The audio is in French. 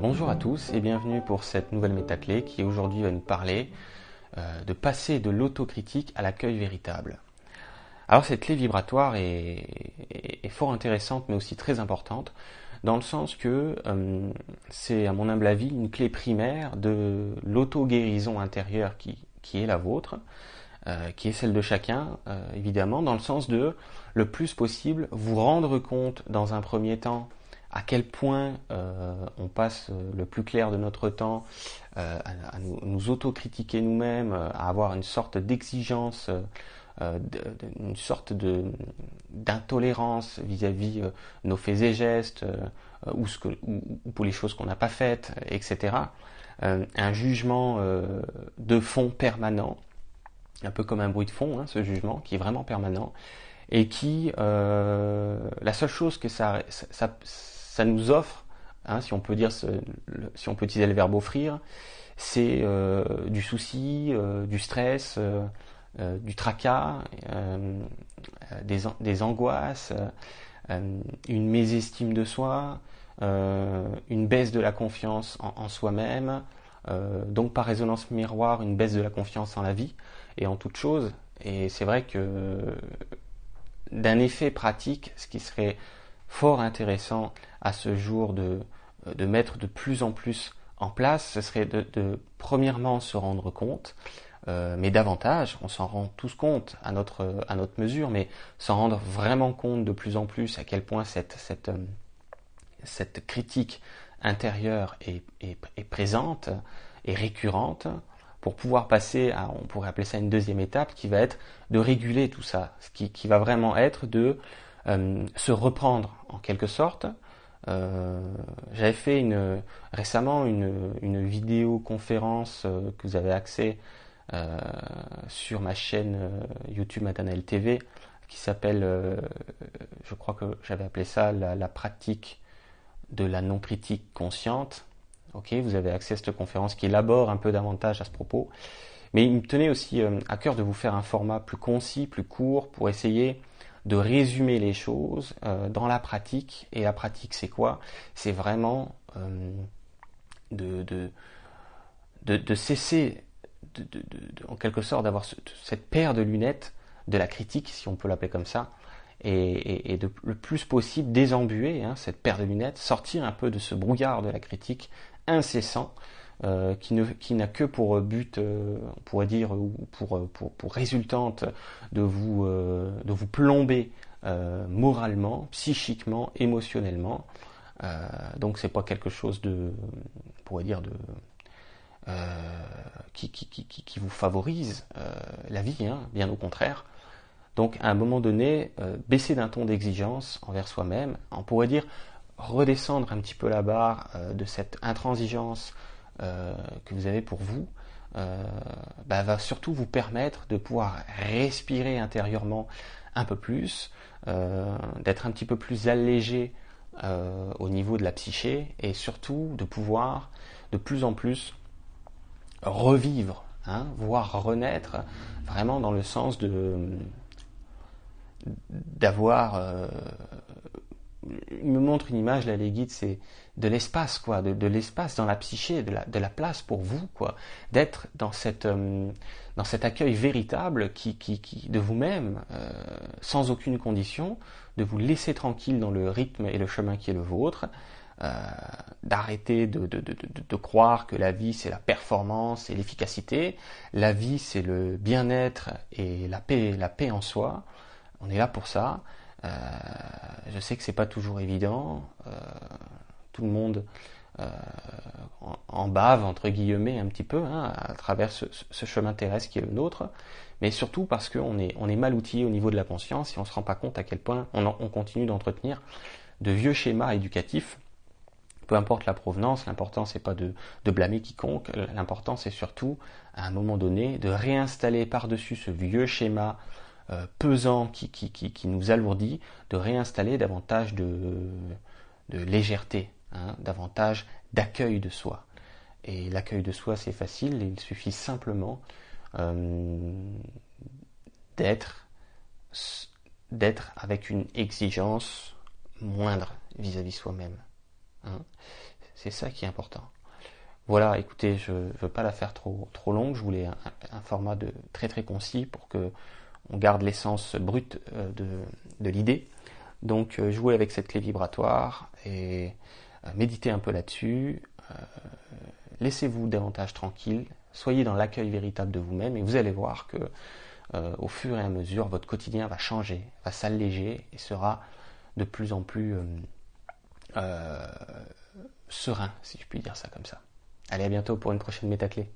Bonjour à tous et bienvenue pour cette nouvelle métaclé qui aujourd'hui va nous parler euh, de passer de l'autocritique à l'accueil véritable. Alors cette clé vibratoire est, fort intéressante mais aussi très importante dans le sens que euh, c'est à mon humble avis une clé primaire de l'auto-guérison intérieure qui, est la vôtre, euh, qui est celle de chacun évidemment, dans le sens de le plus possible vous rendre compte dans un premier temps à quel point euh, on passe euh, le plus clair de notre temps euh, à, nous, autocritiquer nous-mêmes, à avoir une sorte d'exigence, une sorte de d'intolérance vis-à-vis nos faits et gestes, ou, pour les choses qu'on n'a pas faites, etc. un jugement de fond permanent, un peu comme un bruit de fond, hein, ce jugement, qui est vraiment permanent, et qui, la seule chose que ça nous offre, hein, si on peut dire, si on peut utiliser le verbe offrir, c'est euh, du souci, euh, du stress, euh, du tracas, des, angoisses, une mésestime de soi, une baisse de la confiance en, soi-même, donc par résonance miroir, une baisse de la confiance en la vie et en toute chose. Et c'est vrai que d'un effet pratique, ce qui serait fort intéressant à ce jour de, euh, de mettre de plus en plus en place, ce serait de, premièrement se rendre compte, euh, mais davantage, on s'en rend tous compte à notre, à notre mesure, mais s'en rendre vraiment compte de plus en plus à quel point cette, cette, euh, cette critique intérieure est, est, présente et récurrente pour pouvoir passer à, on pourrait appeler ça une deuxième étape, qui va être de réguler tout ça, ce qui, qui va vraiment être de euh, se reprendre en quelque sorte. Euh, j'avais fait une, récemment une, une vidéo conférence euh, que vous avez accès sur ma chaîne YouTube Maternelle TV qui s'appelle, je crois que j'avais appelé ça la, pratique de la non-critique consciente. Ok, vous avez accès à cette conférence qui élabore un peu davantage à ce propos. Mais il me tenait aussi à cœur de vous faire un format plus concis, plus court, pour essayer de résumer les choses euh, dans la pratique. Et la pratique, c'est quoi? C'est vraiment euh, de, de, de, cesser, en quelque sorte, d'avoir cette paire de lunettes de la critique, si on peut l'appeler comme ça, et, et, de le plus possible désembuer hein, cette paire de lunettes, sortir un peu de ce brouillard de la critique incessant euh, qui, ne, qui n'a que pour but, euh, on pourrait dire, ou pour, pour, pour résultante de vous, euh, de vous plomber moralement, psychiquement, émotionnellement. donc c'est pas quelque chose de, on pourrait dire, de, qui, qui, qui, qui, vous favorise la vie, hein, bien au contraire. Donc à un moment donné, baisser d'un ton d'exigence envers soi-même, on pourrait dire redescendre un petit peu la barre de cette intransigeance, euh, que vous avez pour vous euh, bah, va surtout vous permettre de pouvoir respirer intérieurement un peu plus, euh, d'être un petit peu plus allégé au niveau de la psyché et surtout de pouvoir de plus en plus revivre, hein, voire renaître, vraiment dans le sens de d'avoir me montre une image, là, les guides, c'est de l'espace, quoi, de, l'espace dans la psyché, de la, de la place pour vous, quoi, d'être dans cette, euh, dans cet accueil véritable qui, qui, qui de vous-même, euh, sans aucune condition, de vous laisser tranquille dans le rythme et le chemin qui est le vôtre, euh, d'arrêter de, de, de, de, croire que la vie c'est la performance et l'efficacité, la vie c'est le bien-être et la paix, la paix en soi. On est là pour ça. Euh, je sais que c'est pas toujours évident. Euh, tout le monde euh, en, bave entre guillemets un petit peu hein, à travers ce, chemin terrestre qui est le nôtre, mais surtout parce qu'on est, on est mal outillé au niveau de la conscience et on se rend pas compte à quel point on, on continue d'entretenir de vieux schémas éducatifs. Peu importe la provenance, l'important c'est pas de, de blâmer quiconque, l'important c'est surtout à un moment donné de réinstaller par-dessus ce vieux schéma euh, pesant qui, qui, qui, nous alourdit, de réinstaller davantage de, de légèreté, hein, davantage d'accueil de soi. Et l'accueil de soi, c'est facile, il suffit simplement euh, d'être avec une exigence moindre vis-à-vis soi-même. Hein. C'est ça qui est important. Voilà, écoutez, je ne veux pas la faire trop, trop longue, je voulais un, format de très très concis pour que on garde l'essence brute euh, de, l'idée. Donc euh, jouez avec cette clé vibratoire et euh, méditez un peu là-dessus. Laissez-vous davantage tranquille, soyez dans l'accueil véritable de vous-même et vous allez voir que au fur et à mesure, votre quotidien va changer, va s'alléger et sera de plus en plus serein, si je puis dire ça comme ça. Allez, à bientôt pour une prochaine métaclé.